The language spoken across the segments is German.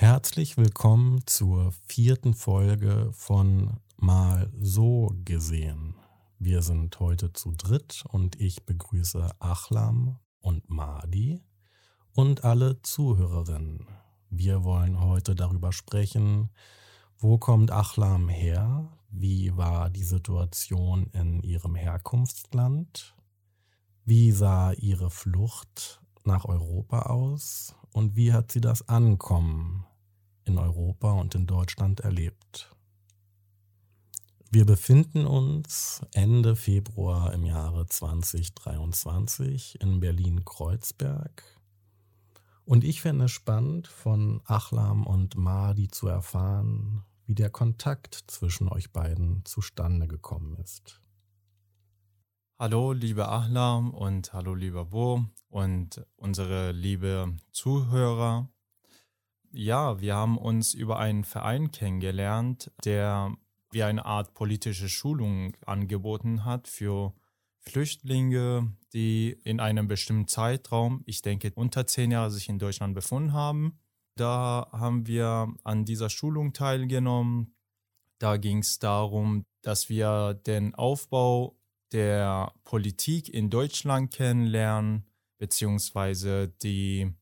Herzlich willkommen zur vierten Folge von Mal so gesehen. Wir sind heute zu dritt und ich begrüße Achlam und Madi und alle Zuhörerinnen. Wir wollen heute darüber sprechen, wo kommt Achlam her? Wie war die Situation in ihrem Herkunftsland? Wie sah ihre Flucht nach Europa aus? Und wie hat sie das Ankommen in Europa und in Deutschland erlebt? Wir befinden uns Ende Februar im Jahre 2023 in Berlin-Kreuzberg. Und ich fände es spannend, von Achlam und Mahdi zu erfahren, wie der Kontakt zwischen euch beiden zustande gekommen ist. Hallo, liebe Ahlam und hallo, lieber Bo und unsere liebe Zuhörer. Ja, wir haben uns über einen Verein kennengelernt, der wie eine Art politische Schulung angeboten hat für Flüchtlinge, die in einem bestimmten Zeitraum, ich denke unter zehn Jahre, sich in Deutschland befunden haben. Da haben wir an dieser Schulung teilgenommen. Da ging es darum, dass wir den Aufbau der Politik in Deutschland kennenlernen, beziehungsweise die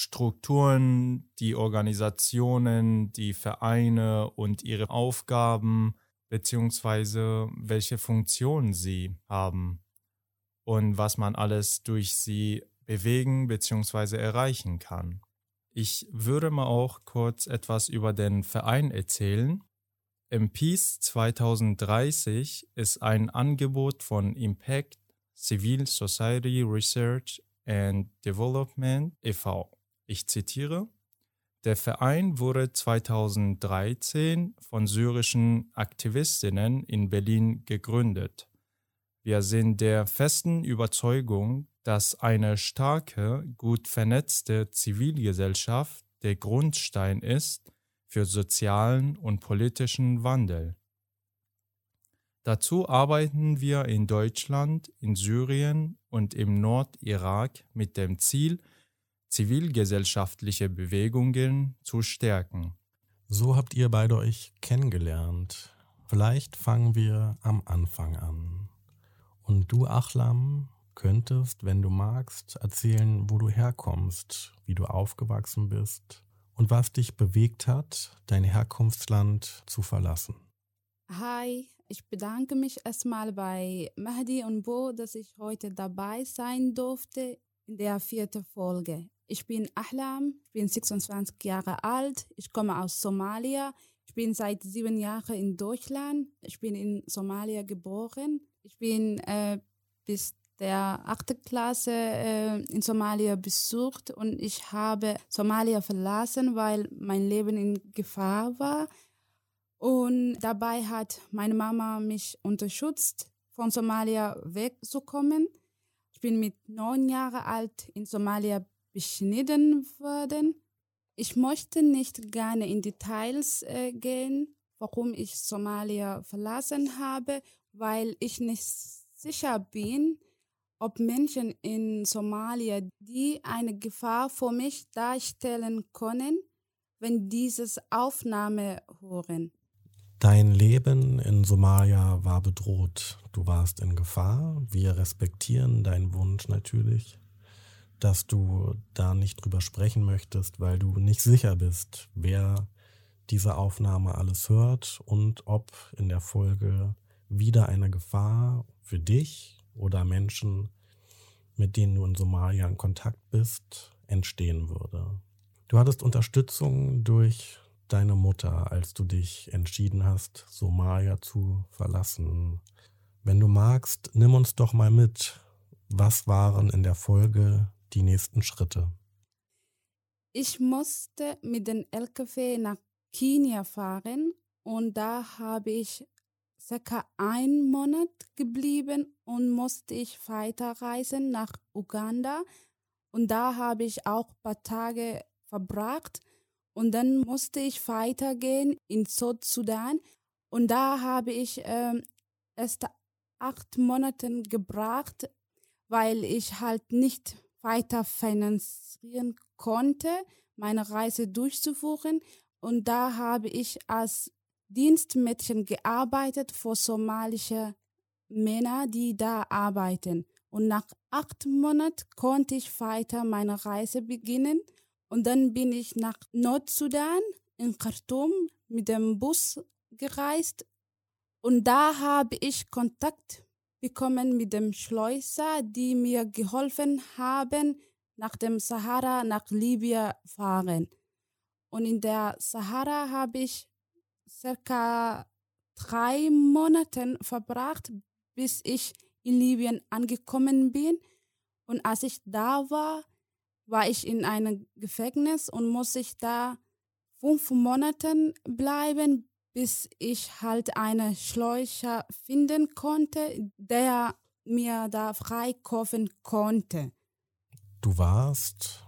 Strukturen, die Organisationen, die Vereine und ihre Aufgaben, beziehungsweise welche Funktionen sie haben und was man alles durch sie bewegen bzw. erreichen kann. Ich würde mal auch kurz etwas über den Verein erzählen. Peace 2030 ist ein Angebot von Impact Civil Society Research and Development e.V. Ich zitiere, der Verein wurde 2013 von syrischen Aktivistinnen in Berlin gegründet. Wir sind der festen Überzeugung, dass eine starke, gut vernetzte Zivilgesellschaft der Grundstein ist für sozialen und politischen Wandel. Dazu arbeiten wir in Deutschland, in Syrien und im Nordirak mit dem Ziel, zivilgesellschaftliche Bewegungen zu stärken. So habt ihr beide euch kennengelernt. Vielleicht fangen wir am Anfang an. Und du, Achlam, könntest, wenn du magst, erzählen, wo du herkommst, wie du aufgewachsen bist und was dich bewegt hat, dein Herkunftsland zu verlassen. Hi, ich bedanke mich erstmal bei Mahdi und Bo, dass ich heute dabei sein durfte in der vierten Folge. Ich bin Ahlam, ich bin 26 Jahre alt, ich komme aus Somalia. Ich bin seit sieben Jahren in Deutschland. Ich bin in Somalia geboren. Ich bin äh, bis der achte Klasse äh, in Somalia besucht und ich habe Somalia verlassen, weil mein Leben in Gefahr war. Und dabei hat meine Mama mich unterstützt, von Somalia wegzukommen. Ich bin mit neun Jahren alt in Somalia beschnitten worden. Ich möchte nicht gerne in Details äh, gehen, warum ich Somalia verlassen habe, weil ich nicht sicher bin, ob Menschen in Somalia, die eine Gefahr für mich darstellen können, wenn dieses Aufnahme hören. Dein Leben in Somalia war bedroht. Du warst in Gefahr. Wir respektieren deinen Wunsch natürlich, dass du da nicht drüber sprechen möchtest, weil du nicht sicher bist, wer diese Aufnahme alles hört und ob in der Folge wieder eine Gefahr für dich oder Menschen, mit denen du in Somalia in Kontakt bist, entstehen würde. Du hattest Unterstützung durch deine Mutter, als du dich entschieden hast, Somalia zu verlassen. Wenn du magst, nimm uns doch mal mit. Was waren in der Folge die nächsten Schritte? Ich musste mit dem LKW nach Kenia fahren und da habe ich circa einen Monat geblieben und musste ich weiterreisen nach Uganda. Und da habe ich auch ein paar Tage verbracht. Und dann musste ich weitergehen in Südsudan. Und da habe ich äh, erst acht Monate gebracht, weil ich halt nicht weiter finanzieren konnte, meine Reise durchzuführen. Und da habe ich als Dienstmädchen gearbeitet für somalische Männer, die da arbeiten. Und nach acht Monaten konnte ich weiter meine Reise beginnen. Und dann bin ich nach Nordsudan in Khartoum mit dem Bus gereist. Und da habe ich Kontakt bekommen mit dem Schleuser, die mir geholfen haben, nach dem Sahara nach Libyen fahren. Und in der Sahara habe ich circa drei Monate verbracht, bis ich in Libyen angekommen bin. Und als ich da war, war ich in einem Gefängnis und musste ich da fünf Monate bleiben, bis ich halt einen Schleucher finden konnte, der mir da freikaufen konnte. Du warst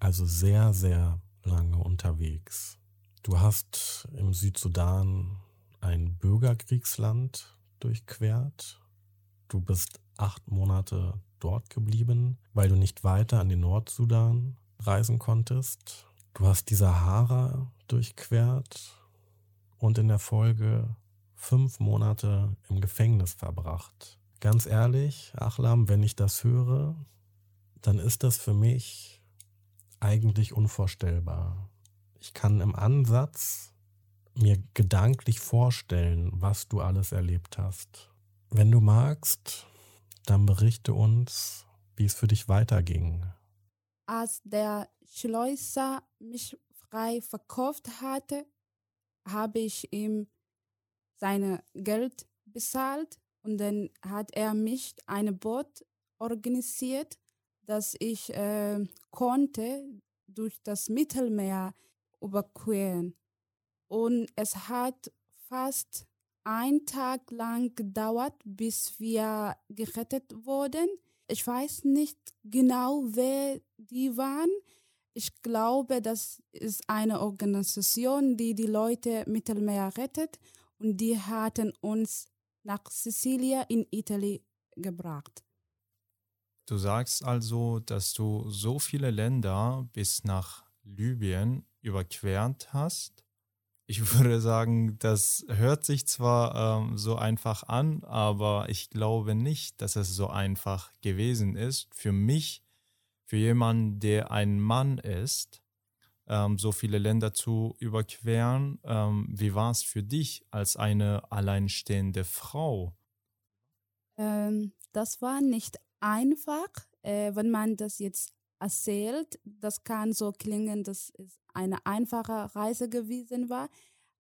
also sehr, sehr lange unterwegs. Du hast im Südsudan ein Bürgerkriegsland durchquert. Du bist acht Monate dort geblieben, weil du nicht weiter an den Nordsudan reisen konntest. Du hast die Sahara durchquert und in der Folge fünf Monate im Gefängnis verbracht. Ganz ehrlich, Achlam, wenn ich das höre, dann ist das für mich eigentlich unvorstellbar. Ich kann im Ansatz mir gedanklich vorstellen, was du alles erlebt hast. Wenn du magst, dann berichte uns, wie es für dich weiterging. Als der Schleuser mich frei verkauft hatte, habe ich ihm sein Geld bezahlt und dann hat er mich ein Boot organisiert dass ich äh, konnte durch das Mittelmeer überqueren. Und es hat fast einen Tag lang gedauert, bis wir gerettet wurden. Ich weiß nicht genau, wer die waren. Ich glaube, das ist eine Organisation, die die Leute Mittelmeer rettet und die hatten uns nach Sizilien in Italien gebracht. Du sagst also, dass du so viele Länder bis nach Libyen überquert hast. Ich würde sagen, das hört sich zwar ähm, so einfach an, aber ich glaube nicht, dass es so einfach gewesen ist. Für mich, für jemanden, der ein Mann ist, ähm, so viele Länder zu überqueren. Ähm, wie war es für dich als eine alleinstehende Frau? Ähm, das war nicht einfach, äh, wenn man das jetzt erzählt. Das kann so klingen, dass es eine einfache Reise gewesen war,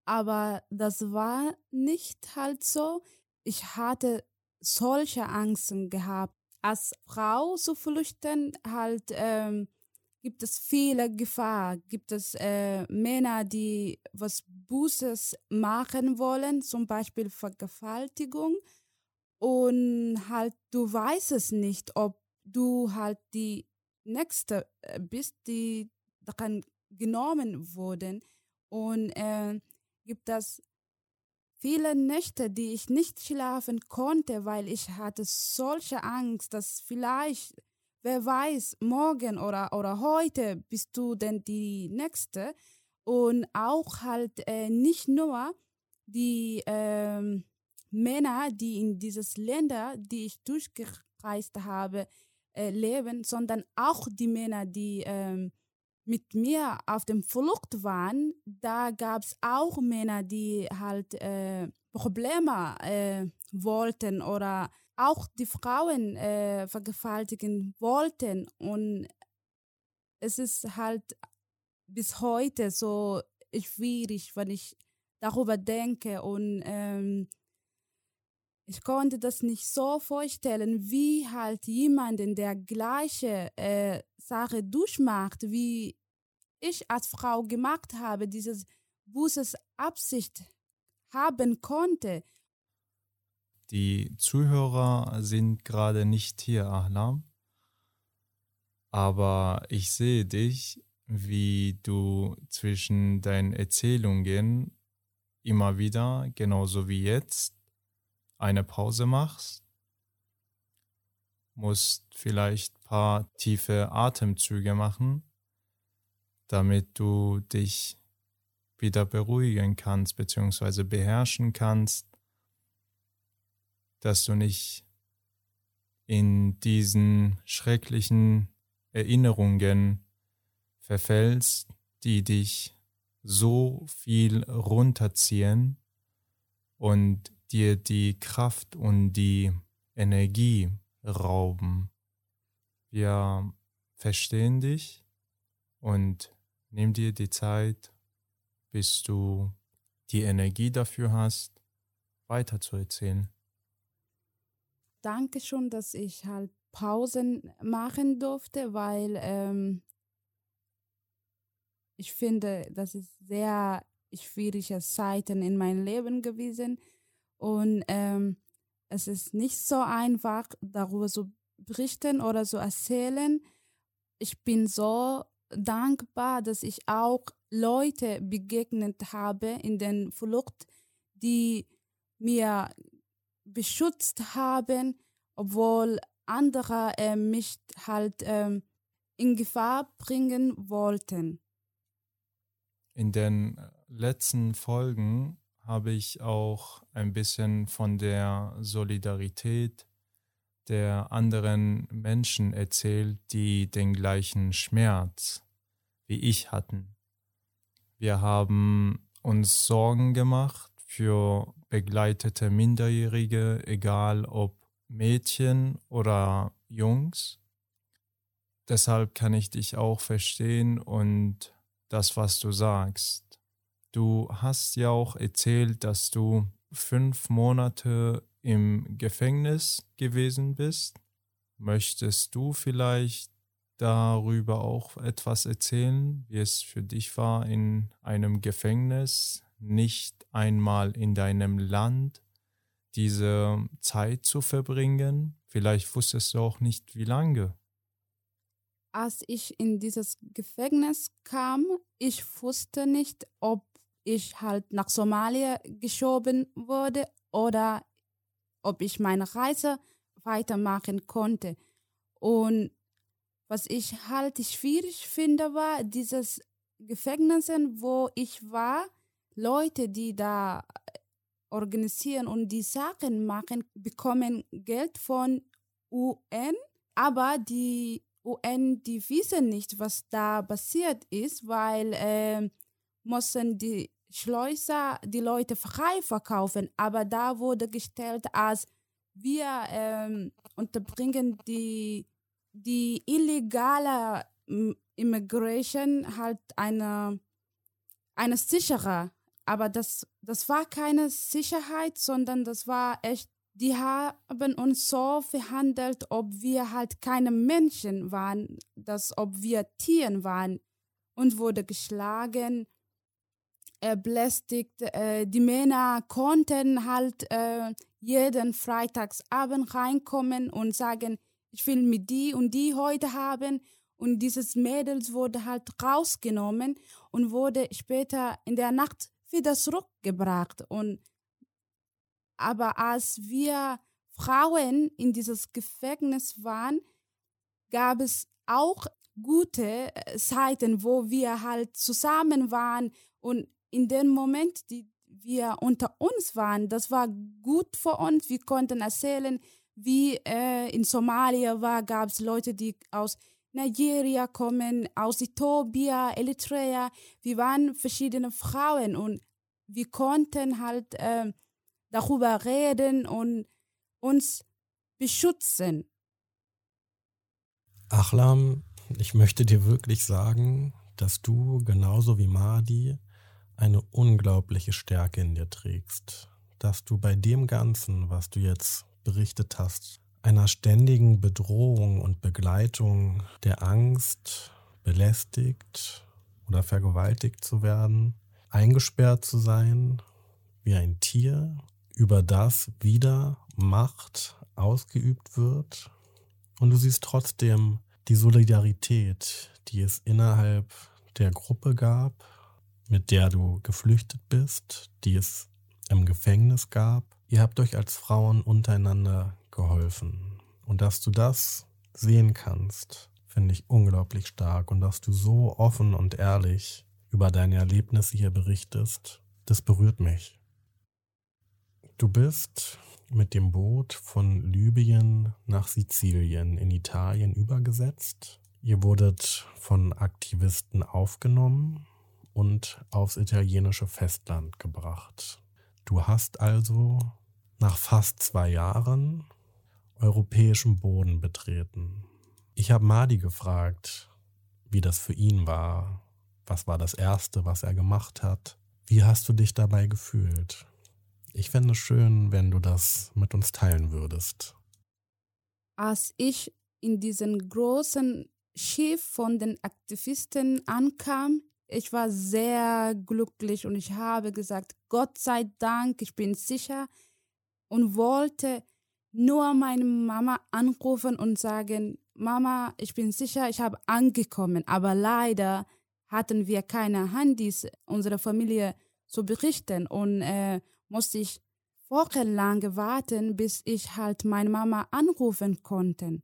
aber das war nicht halt so. Ich hatte solche Angsten gehabt. Als Frau zu flüchten, halt ähm, gibt es viele Gefahr. Gibt es äh, Männer, die was Bußes machen wollen, zum Beispiel Vergewaltigung und halt, du weißt es nicht, ob du halt die Nächste äh, bist, die daran genommen wurden. Und äh, gibt es viele Nächte, die ich nicht schlafen konnte, weil ich hatte solche Angst, dass vielleicht, wer weiß, morgen oder, oder heute bist du denn die Nächste. Und auch halt äh, nicht nur die, äh, Männer, die in dieses Länder, die ich durchgereist habe, äh, leben, sondern auch die Männer, die ähm, mit mir auf dem Flucht waren. Da gab es auch Männer, die halt äh, Probleme äh, wollten oder auch die Frauen äh, vergewaltigen wollten. Und es ist halt bis heute so schwierig, wenn ich darüber denke und ähm, ich konnte das nicht so vorstellen, wie halt jemanden, der gleiche äh, Sache durchmacht, wie ich als Frau gemacht habe, dieses Bußes Absicht haben konnte. Die Zuhörer sind gerade nicht hier, Ahlam. Aber ich sehe dich, wie du zwischen deinen Erzählungen immer wieder, genauso wie jetzt, eine Pause machst, musst vielleicht ein paar tiefe Atemzüge machen, damit du dich wieder beruhigen kannst bzw. beherrschen kannst, dass du nicht in diesen schrecklichen Erinnerungen verfällst, die dich so viel runterziehen und dir die Kraft und die Energie rauben. Wir verstehen dich und nimm dir die Zeit, bis du die Energie dafür hast, weiterzuerzählen. Danke schon, dass ich halt Pausen machen durfte, weil ähm, ich finde, das ist sehr schwierige Zeiten in meinem Leben gewesen und ähm, es ist nicht so einfach, darüber zu berichten oder zu erzählen. Ich bin so dankbar, dass ich auch Leute begegnet habe in den Flucht, die mir beschützt haben, obwohl andere äh, mich halt äh, in Gefahr bringen wollten. In den letzten Folgen habe ich auch ein bisschen von der Solidarität der anderen Menschen erzählt, die den gleichen Schmerz wie ich hatten. Wir haben uns Sorgen gemacht für begleitete Minderjährige, egal ob Mädchen oder Jungs. Deshalb kann ich dich auch verstehen und das, was du sagst. Du hast ja auch erzählt, dass du fünf Monate im Gefängnis gewesen bist. Möchtest du vielleicht darüber auch etwas erzählen, wie es für dich war, in einem Gefängnis, nicht einmal in deinem Land, diese Zeit zu verbringen? Vielleicht wusstest du auch nicht, wie lange. Als ich in dieses Gefängnis kam, ich wusste nicht, ob ich halt nach Somalia geschoben wurde oder ob ich meine Reise weitermachen konnte. Und was ich halt schwierig finde, war dieses Gefängnis, wo ich war, Leute, die da organisieren und die Sachen machen, bekommen Geld von UN, aber die UN, die wissen nicht, was da passiert ist, weil äh, mussten die Schleuser die Leute frei verkaufen, aber da wurde gestellt, als wir ähm, unterbringen die, die illegale Immigration halt eine, eine sichere. Aber das, das war keine Sicherheit, sondern das war echt, die haben uns so verhandelt, ob wir halt keine Menschen waren, dass ob wir Tieren waren und wurde geschlagen äh, belästigt. Äh, die Männer konnten halt äh, jeden Freitagsabend reinkommen und sagen, ich will mit die und die heute haben. Und dieses Mädels wurde halt rausgenommen und wurde später in der Nacht wieder zurückgebracht. Und aber als wir Frauen in dieses Gefängnis waren, gab es auch gute Zeiten, äh, wo wir halt zusammen waren und in dem Moment, die wir unter uns waren, das war gut für uns. Wir konnten erzählen, wie äh, in Somalia war, gab es Leute, die aus Nigeria kommen, aus Äthiopien, Eritrea. Wir waren verschiedene Frauen und wir konnten halt äh, darüber reden und uns beschützen. Achlam, ich möchte dir wirklich sagen, dass du genauso wie Madi eine unglaubliche Stärke in dir trägst, dass du bei dem Ganzen, was du jetzt berichtet hast, einer ständigen Bedrohung und Begleitung der Angst, belästigt oder vergewaltigt zu werden, eingesperrt zu sein, wie ein Tier, über das wieder Macht ausgeübt wird. Und du siehst trotzdem die Solidarität, die es innerhalb der Gruppe gab, mit der du geflüchtet bist, die es im Gefängnis gab. Ihr habt euch als Frauen untereinander geholfen. Und dass du das sehen kannst, finde ich unglaublich stark. Und dass du so offen und ehrlich über deine Erlebnisse hier berichtest, das berührt mich. Du bist mit dem Boot von Libyen nach Sizilien in Italien übergesetzt. Ihr wurdet von Aktivisten aufgenommen und aufs italienische Festland gebracht. Du hast also nach fast zwei Jahren europäischen Boden betreten. Ich habe Madi gefragt, wie das für ihn war. Was war das Erste, was er gemacht hat? Wie hast du dich dabei gefühlt? Ich fände es schön, wenn du das mit uns teilen würdest. Als ich in diesem großen Schiff von den Aktivisten ankam, ich war sehr glücklich und ich habe gesagt, Gott sei Dank, ich bin sicher und wollte nur meine Mama anrufen und sagen, Mama, ich bin sicher, ich habe angekommen, aber leider hatten wir keine Handys, unsere Familie zu berichten und äh, musste ich wochenlang warten, bis ich halt meine Mama anrufen konnte.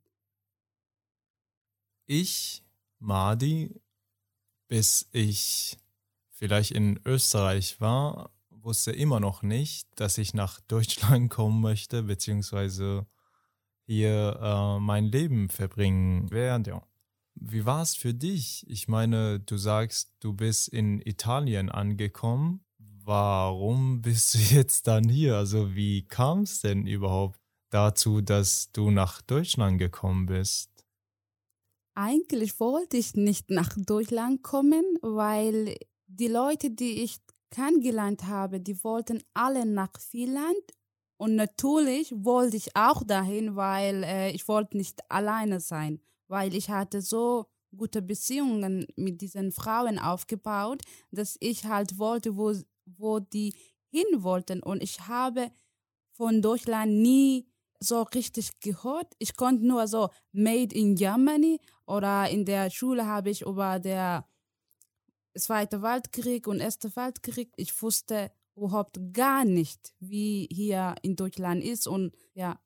Ich, Madi, bis ich vielleicht in Österreich war, wusste immer noch nicht, dass ich nach Deutschland kommen möchte, beziehungsweise hier äh, mein Leben verbringen werde. Wie war es für dich? Ich meine, du sagst, du bist in Italien angekommen. Warum bist du jetzt dann hier? Also wie kam es denn überhaupt dazu, dass du nach Deutschland gekommen bist? Eigentlich wollte ich nicht nach Deutschland kommen, weil die Leute, die ich kennengelernt habe, die wollten alle nach Finnland und natürlich wollte ich auch dahin, weil äh, ich wollte nicht alleine sein, weil ich hatte so gute Beziehungen mit diesen Frauen aufgebaut, dass ich halt wollte, wo, wo die hin wollten. Und ich habe von Deutschland nie so richtig gehört. Ich konnte nur so Made in Germany oder in der Schule habe ich über der Zweite Weltkrieg und Erste Weltkrieg, ich wusste überhaupt gar nicht, wie hier in Deutschland ist und ja.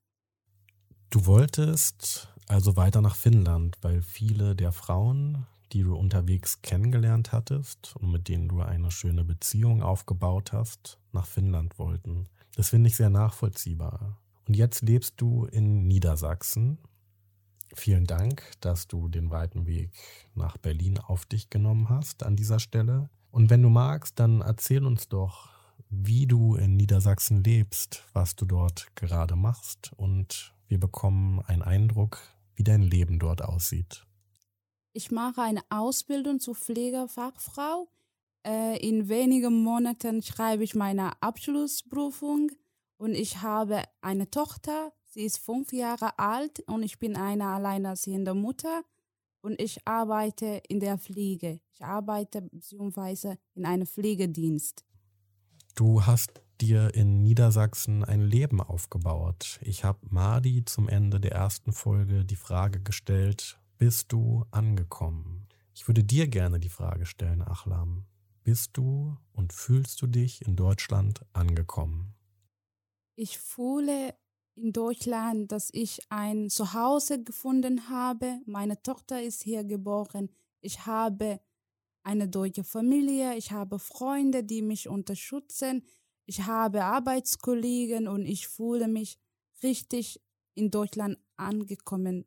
Du wolltest also weiter nach Finnland, weil viele der Frauen, die du unterwegs kennengelernt hattest und mit denen du eine schöne Beziehung aufgebaut hast, nach Finnland wollten. Das finde ich sehr nachvollziehbar. Und jetzt lebst du in Niedersachsen. Vielen Dank, dass du den weiten Weg nach Berlin auf dich genommen hast an dieser Stelle. Und wenn du magst, dann erzähl uns doch, wie du in Niedersachsen lebst, was du dort gerade machst und wir bekommen einen Eindruck, wie dein Leben dort aussieht. Ich mache eine Ausbildung zur Pflegefachfrau. Äh, in wenigen Monaten schreibe ich meine Abschlussprüfung und ich habe eine Tochter. Sie ist fünf Jahre alt und ich bin eine alleinerziehende Mutter und ich arbeite in der Pflege. Ich arbeite beziehungsweise in einem Pflegedienst. Du hast dir in Niedersachsen ein Leben aufgebaut. Ich habe Madi zum Ende der ersten Folge die Frage gestellt, bist du angekommen? Ich würde dir gerne die Frage stellen, Achlam. Bist du und fühlst du dich in Deutschland angekommen? Ich fühle in Deutschland, dass ich ein Zuhause gefunden habe. Meine Tochter ist hier geboren. Ich habe eine deutsche Familie, ich habe Freunde, die mich unterstützen, ich habe Arbeitskollegen und ich fühle mich richtig in Deutschland angekommen.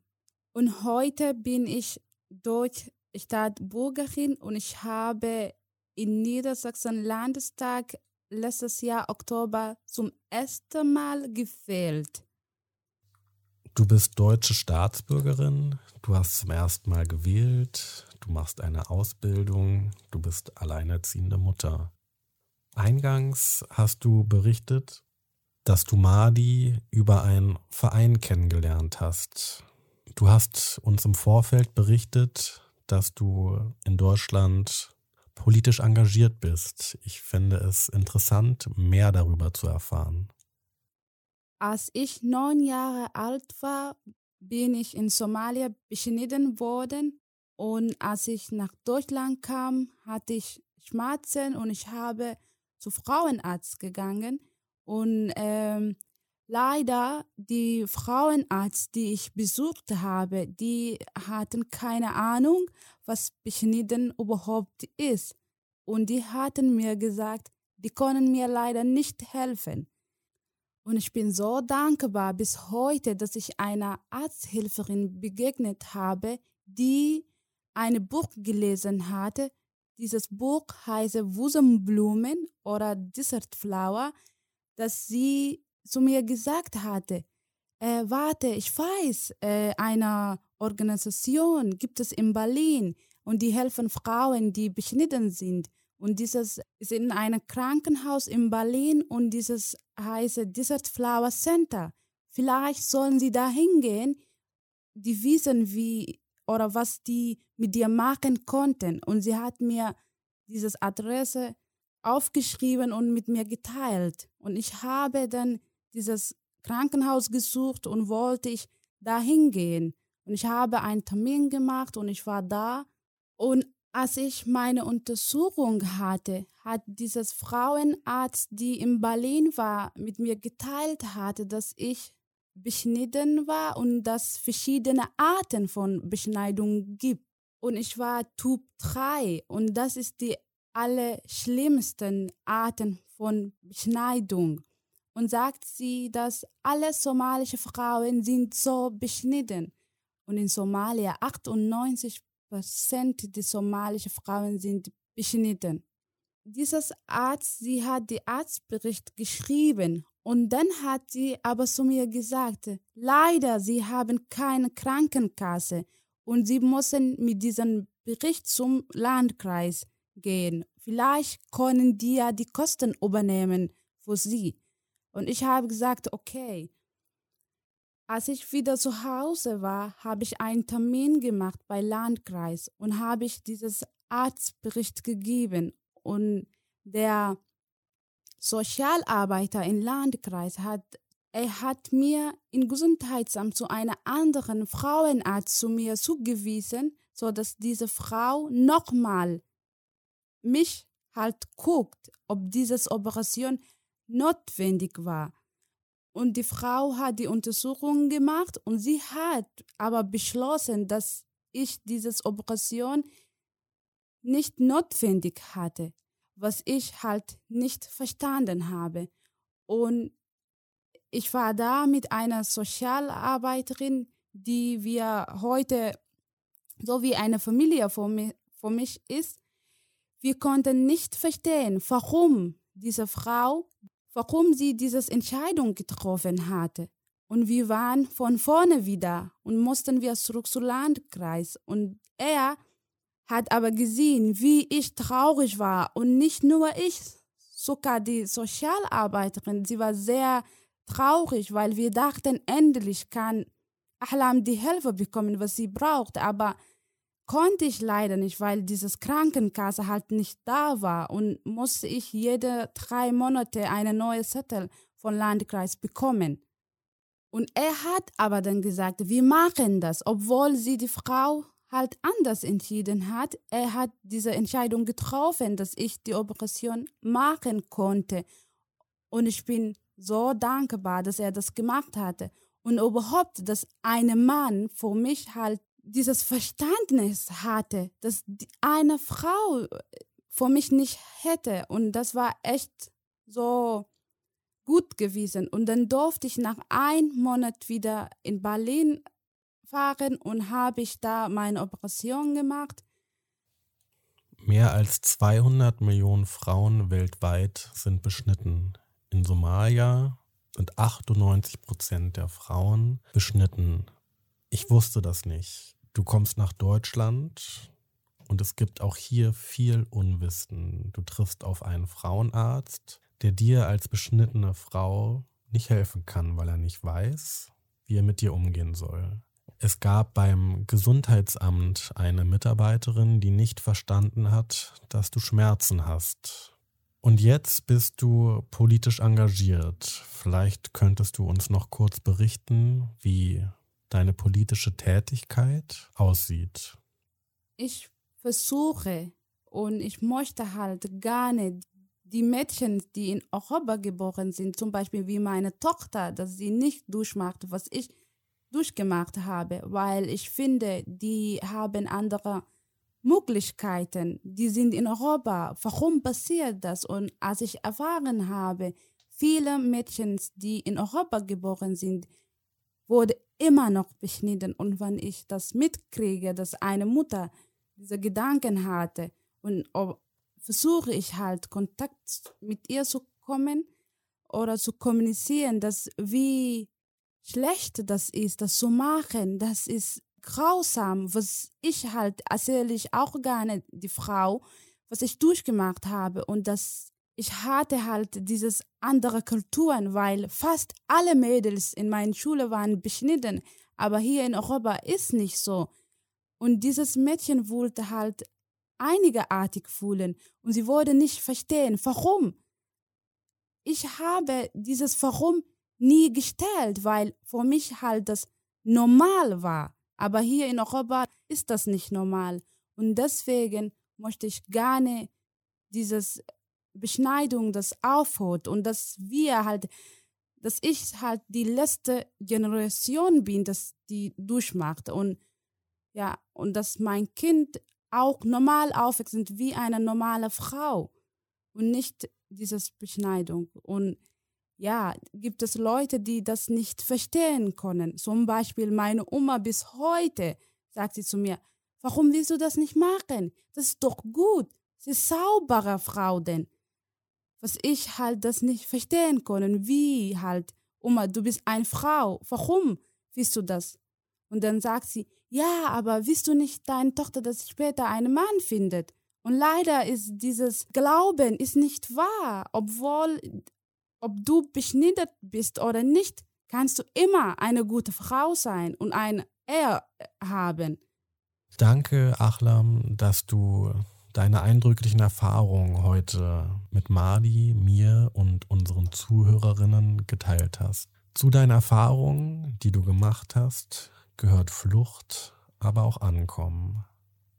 Und heute bin ich Deutsch-Staatsbürgerin und ich habe in Niedersachsen Landestag letztes Jahr Oktober zum ersten Mal gefehlt. Du bist deutsche Staatsbürgerin, du hast zum ersten Mal gewählt, du machst eine Ausbildung, du bist alleinerziehende Mutter. Eingangs hast du berichtet, dass du Madi über einen Verein kennengelernt hast. Du hast uns im Vorfeld berichtet, dass du in Deutschland politisch engagiert bist. Ich finde es interessant, mehr darüber zu erfahren. Als ich neun Jahre alt war, bin ich in Somalia beschnitten worden und als ich nach Deutschland kam, hatte ich Schmerzen und ich habe zu Frauenarzt gegangen und ähm, Leider, die Frauenarzt, die ich besucht habe, die hatten keine Ahnung, was Beschnitten überhaupt ist. Und die hatten mir gesagt, die können mir leider nicht helfen. Und ich bin so dankbar bis heute, dass ich einer Arzthelferin begegnet habe, die ein Buch gelesen hatte. Dieses Buch heißt Wusenblumen oder Desert Flower, das sie zu mir gesagt hatte, äh, warte, ich weiß, äh, eine Organisation gibt es in Berlin und die helfen Frauen, die beschnitten sind. Und dieses ist in einem Krankenhaus in Berlin und dieses heißt Desert Flower Center. Vielleicht sollen sie da hingehen, die wissen, wie oder was die mit dir machen konnten. Und sie hat mir dieses Adresse aufgeschrieben und mit mir geteilt. Und ich habe dann dieses Krankenhaus gesucht und wollte ich da hingehen. Und ich habe einen Termin gemacht und ich war da. Und als ich meine Untersuchung hatte, hat dieses Frauenarzt, die in Berlin war, mit mir geteilt hatte, dass ich beschnitten war und dass verschiedene Arten von Beschneidung gibt. Und ich war Typ 3 und das ist die allerschlimmsten Arten von Beschneidung und sagt sie, dass alle somalische Frauen sind so beschnitten. Und in Somalia 98 Prozent der somalischen Frauen sind beschnitten. Dieses Arzt, sie hat den Arztbericht geschrieben und dann hat sie aber zu mir gesagt, leider, sie haben keine Krankenkasse und sie müssen mit diesem Bericht zum Landkreis gehen. Vielleicht können die ja die Kosten übernehmen für sie. Und ich habe gesagt, okay. Als ich wieder zu Hause war, habe ich einen Termin gemacht bei Landkreis und habe ich dieses Arztbericht gegeben. Und der Sozialarbeiter im Landkreis hat, er hat mir im Gesundheitsamt zu einer anderen Frauenarzt zu mir zugewiesen, so dass diese Frau nochmal mich halt guckt, ob diese Operation notwendig war. Und die Frau hat die Untersuchung gemacht und sie hat aber beschlossen, dass ich diese Operation nicht notwendig hatte, was ich halt nicht verstanden habe. Und ich war da mit einer Sozialarbeiterin, die wir heute so wie eine Familie für mich, für mich ist. Wir konnten nicht verstehen, warum diese Frau warum sie diese Entscheidung getroffen hatte. Und wir waren von vorne wieder und mussten wir zurück zum Landkreis. Und er hat aber gesehen, wie ich traurig war. Und nicht nur ich, sogar die Sozialarbeiterin, sie war sehr traurig, weil wir dachten, endlich kann Ahlam die Hilfe bekommen, was sie braucht. Aber konnte ich leider nicht, weil dieses Krankenkasse halt nicht da war und musste ich jede drei Monate eine neue Zettel von Landkreis bekommen. Und er hat aber dann gesagt, wir machen das, obwohl sie die Frau halt anders entschieden hat. Er hat diese Entscheidung getroffen, dass ich die Operation machen konnte. Und ich bin so dankbar, dass er das gemacht hatte. Und überhaupt, dass ein Mann für mich halt dieses Verständnis hatte, dass eine Frau vor mich nicht hätte. Und das war echt so gut gewesen. Und dann durfte ich nach einem Monat wieder in Berlin fahren und habe ich da meine Operation gemacht. Mehr als 200 Millionen Frauen weltweit sind beschnitten. In Somalia sind 98 Prozent der Frauen beschnitten. Ich wusste das nicht. Du kommst nach Deutschland und es gibt auch hier viel Unwissen. Du triffst auf einen Frauenarzt, der dir als beschnittene Frau nicht helfen kann, weil er nicht weiß, wie er mit dir umgehen soll. Es gab beim Gesundheitsamt eine Mitarbeiterin, die nicht verstanden hat, dass du Schmerzen hast. Und jetzt bist du politisch engagiert. Vielleicht könntest du uns noch kurz berichten, wie deine politische Tätigkeit aussieht? Ich versuche und ich möchte halt nicht die Mädchen, die in Europa geboren sind, zum Beispiel wie meine Tochter, dass sie nicht durchmacht, was ich durchgemacht habe, weil ich finde, die haben andere Möglichkeiten, die sind in Europa. Warum passiert das? Und als ich erfahren habe, viele Mädchen, die in Europa geboren sind, wurde immer noch beschnitten. Und wenn ich das mitkriege, dass eine Mutter diese Gedanken hatte und versuche ich halt Kontakt mit ihr zu kommen oder zu kommunizieren, dass wie schlecht das ist, das zu machen, das ist grausam, was ich halt erzähle ich auch gerne die Frau, was ich durchgemacht habe und das ich hatte halt dieses andere Kulturen, weil fast alle Mädels in meiner Schule waren beschnitten, aber hier in Europa ist nicht so. Und dieses Mädchen wollte halt einigerartig fühlen und sie wollte nicht verstehen, warum. Ich habe dieses Warum nie gestellt, weil für mich halt das normal war. Aber hier in Europa ist das nicht normal. Und deswegen möchte ich gerne dieses Beschneidung, das aufhört und dass wir halt, dass ich halt die letzte Generation bin, dass die durchmacht und ja, und dass mein Kind auch normal aufwächst wie eine normale Frau und nicht dieses Beschneidung. Und ja, gibt es Leute, die das nicht verstehen können. Zum Beispiel meine Oma bis heute sagt sie zu mir, warum willst du das nicht machen? Das ist doch gut. Sie ist saubere Frau denn. Was ich halt das nicht verstehen können, wie halt, Oma, du bist eine Frau, warum willst du das? Und dann sagt sie, ja, aber willst du nicht deine Tochter, dass später einen Mann findet? Und leider ist dieses Glauben ist nicht wahr, obwohl ob du beschnitten bist oder nicht, kannst du immer eine gute Frau sein und ein Ehe haben. Danke, Achlam, dass du deine eindrücklichen Erfahrungen heute mit Madi, mir und unseren Zuhörerinnen geteilt hast. Zu deinen Erfahrungen, die du gemacht hast, gehört Flucht, aber auch Ankommen.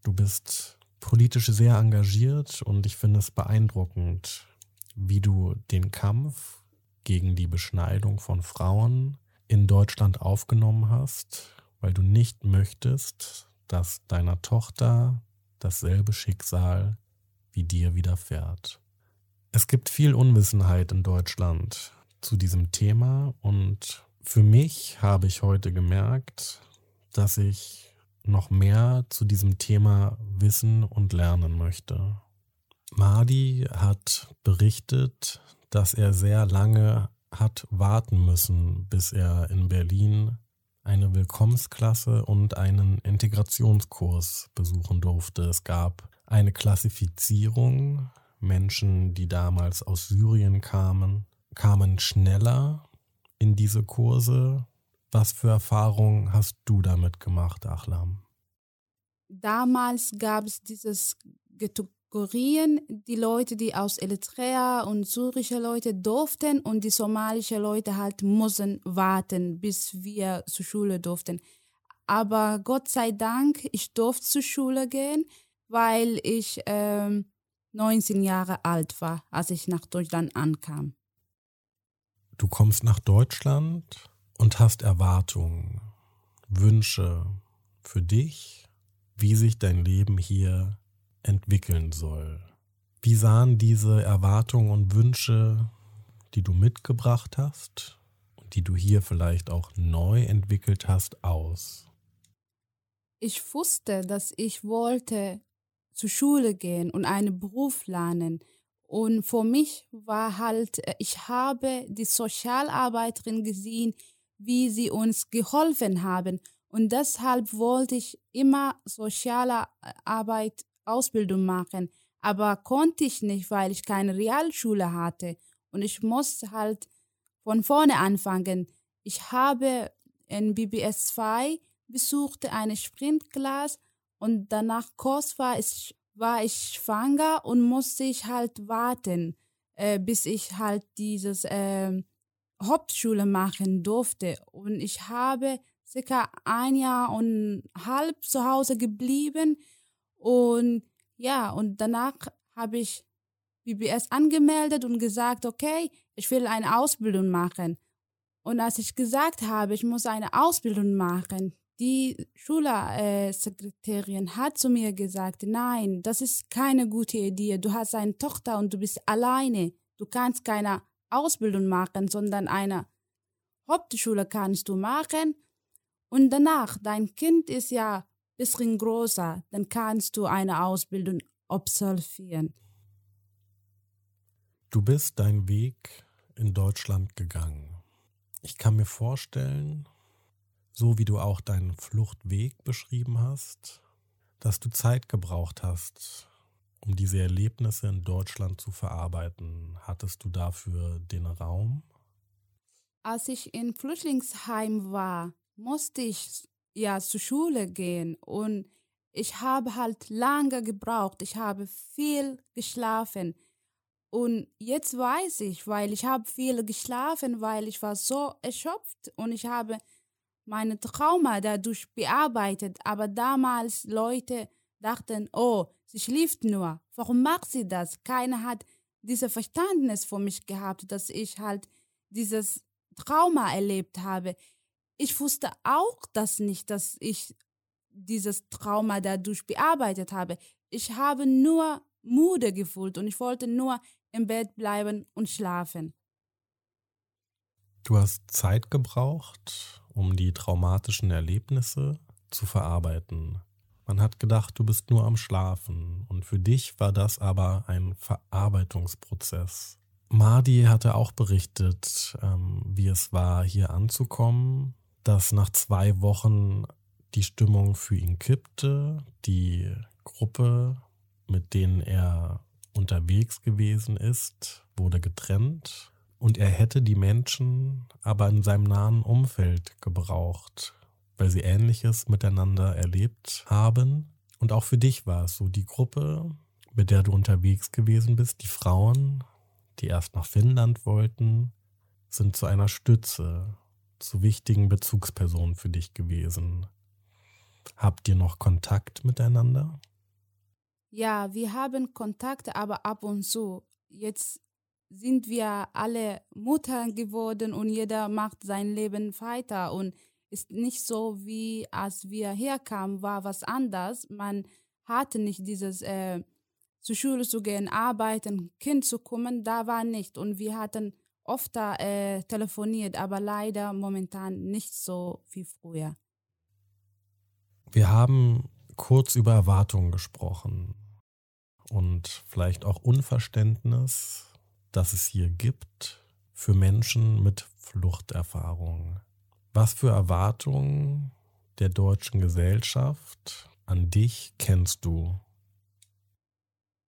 Du bist politisch sehr engagiert und ich finde es beeindruckend, wie du den Kampf gegen die Beschneidung von Frauen in Deutschland aufgenommen hast, weil du nicht möchtest, dass deiner Tochter dasselbe Schicksal wie dir widerfährt. Es gibt viel Unwissenheit in Deutschland zu diesem Thema und für mich habe ich heute gemerkt, dass ich noch mehr zu diesem Thema wissen und lernen möchte. Madi hat berichtet, dass er sehr lange hat warten müssen, bis er in Berlin eine Willkommensklasse und einen Integrationskurs besuchen durfte. Es gab eine Klassifizierung. Menschen, die damals aus Syrien kamen, kamen schneller in diese Kurse. Was für Erfahrungen hast du damit gemacht, Achlam? Damals gab es dieses Kategorien, die Leute, die aus Eritrea und syrische Leute durften und die somalische Leute halt mussten warten, bis wir zur Schule durften. Aber Gott sei Dank, ich durfte zur Schule gehen, weil ich ähm, 19 Jahre alt war, als ich nach Deutschland ankam. Du kommst nach Deutschland und hast Erwartungen, Wünsche für dich, wie sich dein Leben hier entwickeln soll. Wie sahen diese Erwartungen und Wünsche, die du mitgebracht hast und die du hier vielleicht auch neu entwickelt hast, aus? Ich wusste, dass ich wollte zur Schule gehen und einen Beruf lernen. Und für mich war halt, ich habe die Sozialarbeiterin gesehen, wie sie uns geholfen haben. Und deshalb wollte ich immer soziale Arbeit Ausbildung machen, aber konnte ich nicht, weil ich keine Realschule hatte und ich musste halt von vorne anfangen. Ich habe in BBS 2 besuchte eine Sprintklasse und danach Kurs war ich, war ich schwanger und musste ich halt warten, äh, bis ich halt dieses äh, Hauptschule machen durfte. Und ich habe circa ein Jahr und halb zu Hause geblieben und ja, und danach habe ich BBS angemeldet und gesagt, okay, ich will eine Ausbildung machen. Und als ich gesagt habe, ich muss eine Ausbildung machen, die Schulsekretärin hat zu mir gesagt, nein, das ist keine gute Idee. Du hast eine Tochter und du bist alleine. Du kannst keine Ausbildung machen, sondern eine Hauptschule kannst du machen. Und danach, dein Kind ist ja bisschen größer, dann kannst du eine Ausbildung absolvieren. Du bist deinen Weg in Deutschland gegangen. Ich kann mir vorstellen, so wie du auch deinen Fluchtweg beschrieben hast, dass du Zeit gebraucht hast, um diese Erlebnisse in Deutschland zu verarbeiten. Hattest du dafür den Raum? Als ich in Flüchtlingsheim war, musste ich ja zur Schule gehen und ich habe halt lange gebraucht. Ich habe viel geschlafen. Und jetzt weiß ich, weil ich habe viel geschlafen, weil ich war so erschöpft und ich habe meine Trauma dadurch bearbeitet. Aber damals Leute dachten, oh, sie schläft nur. Warum macht sie das? Keiner hat dieses Verständnis für mich gehabt, dass ich halt dieses Trauma erlebt habe. Ich wusste auch das nicht, dass ich dieses Trauma dadurch bearbeitet habe. Ich habe nur müde gefühlt und ich wollte nur im Bett bleiben und schlafen. Du hast Zeit gebraucht, um die traumatischen Erlebnisse zu verarbeiten. Man hat gedacht, du bist nur am Schlafen und für dich war das aber ein Verarbeitungsprozess. Mardi hatte auch berichtet, ähm, wie es war, hier anzukommen, dass nach zwei Wochen die Stimmung für ihn kippte, die Gruppe, mit denen er unterwegs gewesen ist, wurde getrennt und er hätte die Menschen aber in seinem nahen Umfeld gebraucht, weil sie ähnliches miteinander erlebt haben. Und auch für dich war es so, die Gruppe, mit der du unterwegs gewesen bist, die Frauen, die erst nach Finnland wollten, sind zu einer Stütze, zu wichtigen Bezugspersonen für dich gewesen. Habt ihr noch Kontakt miteinander? Ja, wir haben Kontakt, aber ab und zu. Jetzt sind wir alle Mutter geworden und jeder macht sein Leben weiter und ist nicht so wie als wir herkamen, war was anders. Man hatte nicht dieses äh, zur Schule zu gehen, arbeiten, Kind zu kommen, da war nicht und wir hatten oft äh, telefoniert, aber leider momentan nicht so wie früher. Wir haben kurz über Erwartungen gesprochen und vielleicht auch Unverständnis das es hier gibt für Menschen mit Fluchterfahrung. Was für Erwartungen der deutschen Gesellschaft an dich kennst du?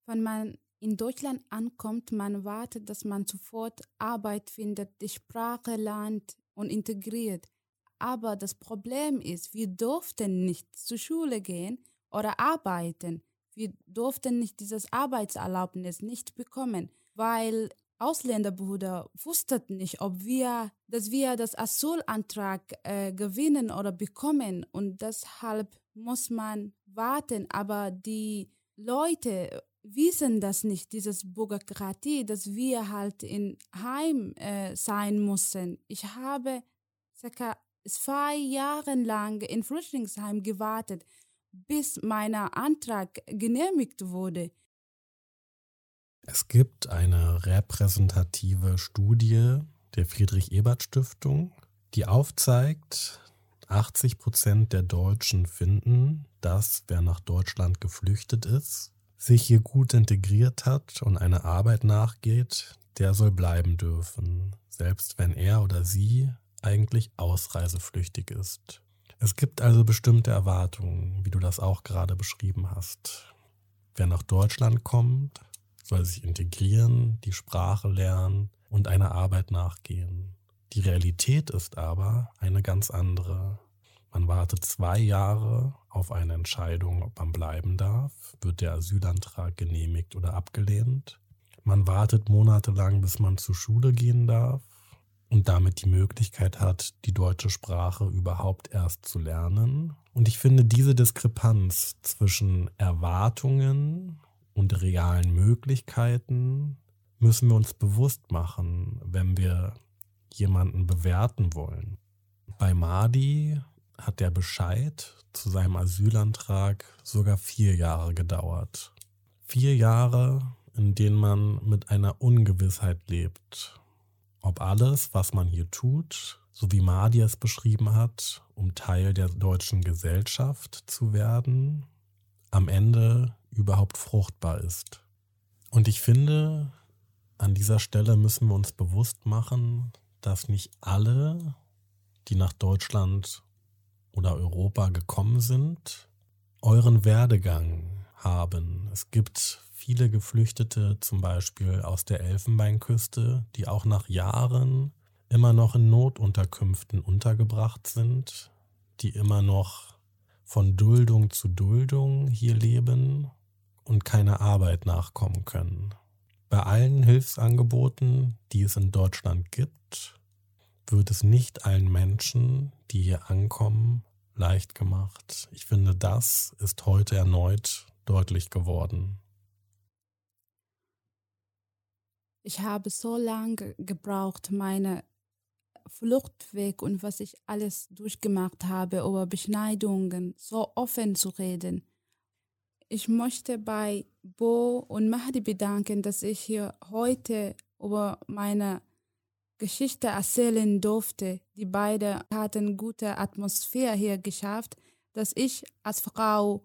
Wenn man in Deutschland ankommt, man wartet, dass man sofort Arbeit findet, die Sprache lernt und integriert. Aber das Problem ist, wir durften nicht zur Schule gehen oder arbeiten. Wir durften nicht dieses Arbeitserlaubnis nicht bekommen weil Ausländerbruder wussten nicht, ob wir, dass wir das Asylantrag äh, gewinnen oder bekommen und deshalb muss man warten. Aber die Leute wissen das nicht, dieses Bürokratie, dass wir halt in Heim äh, sein müssen. Ich habe circa zwei Jahre lang in Flüchtlingsheim gewartet, bis mein Antrag genehmigt wurde. Es gibt eine repräsentative Studie der Friedrich-Ebert-Stiftung, die aufzeigt, 80 Prozent der Deutschen finden, dass wer nach Deutschland geflüchtet ist, sich hier gut integriert hat und eine Arbeit nachgeht, der soll bleiben dürfen, selbst wenn er oder sie eigentlich ausreiseflüchtig ist. Es gibt also bestimmte Erwartungen, wie du das auch gerade beschrieben hast. Wer nach Deutschland kommt, soll sich integrieren, die Sprache lernen und einer Arbeit nachgehen. Die Realität ist aber eine ganz andere. Man wartet zwei Jahre auf eine Entscheidung, ob man bleiben darf. Wird der Asylantrag genehmigt oder abgelehnt? Man wartet monatelang, bis man zur Schule gehen darf und damit die Möglichkeit hat, die deutsche Sprache überhaupt erst zu lernen. Und ich finde diese Diskrepanz zwischen Erwartungen und realen Möglichkeiten müssen wir uns bewusst machen, wenn wir jemanden bewerten wollen. Bei Madi hat der Bescheid zu seinem Asylantrag sogar vier Jahre gedauert. Vier Jahre, in denen man mit einer Ungewissheit lebt, ob alles, was man hier tut, so wie Madi es beschrieben hat, um Teil der deutschen Gesellschaft zu werden, am Ende überhaupt fruchtbar ist. Und ich finde, an dieser Stelle müssen wir uns bewusst machen, dass nicht alle, die nach Deutschland oder Europa gekommen sind, euren Werdegang haben. Es gibt viele Geflüchtete, zum Beispiel aus der Elfenbeinküste, die auch nach Jahren immer noch in Notunterkünften untergebracht sind, die immer noch von Duldung zu Duldung hier leben und keine Arbeit nachkommen können. Bei allen Hilfsangeboten, die es in Deutschland gibt, wird es nicht allen Menschen, die hier ankommen, leicht gemacht. Ich finde, das ist heute erneut deutlich geworden. Ich habe so lange gebraucht, meine Fluchtweg und was ich alles durchgemacht habe, über Beschneidungen so offen zu reden. Ich möchte bei Bo und Mahdi bedanken, dass ich hier heute über meine Geschichte erzählen durfte. Die beiden hatten gute Atmosphäre hier geschafft, dass ich als Frau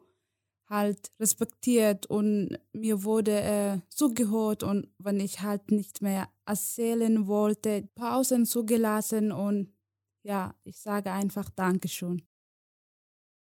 halt respektiert und mir wurde äh, zugehört und wenn ich halt nicht mehr erzählen wollte, Pausen zugelassen und ja, ich sage einfach Dankeschön.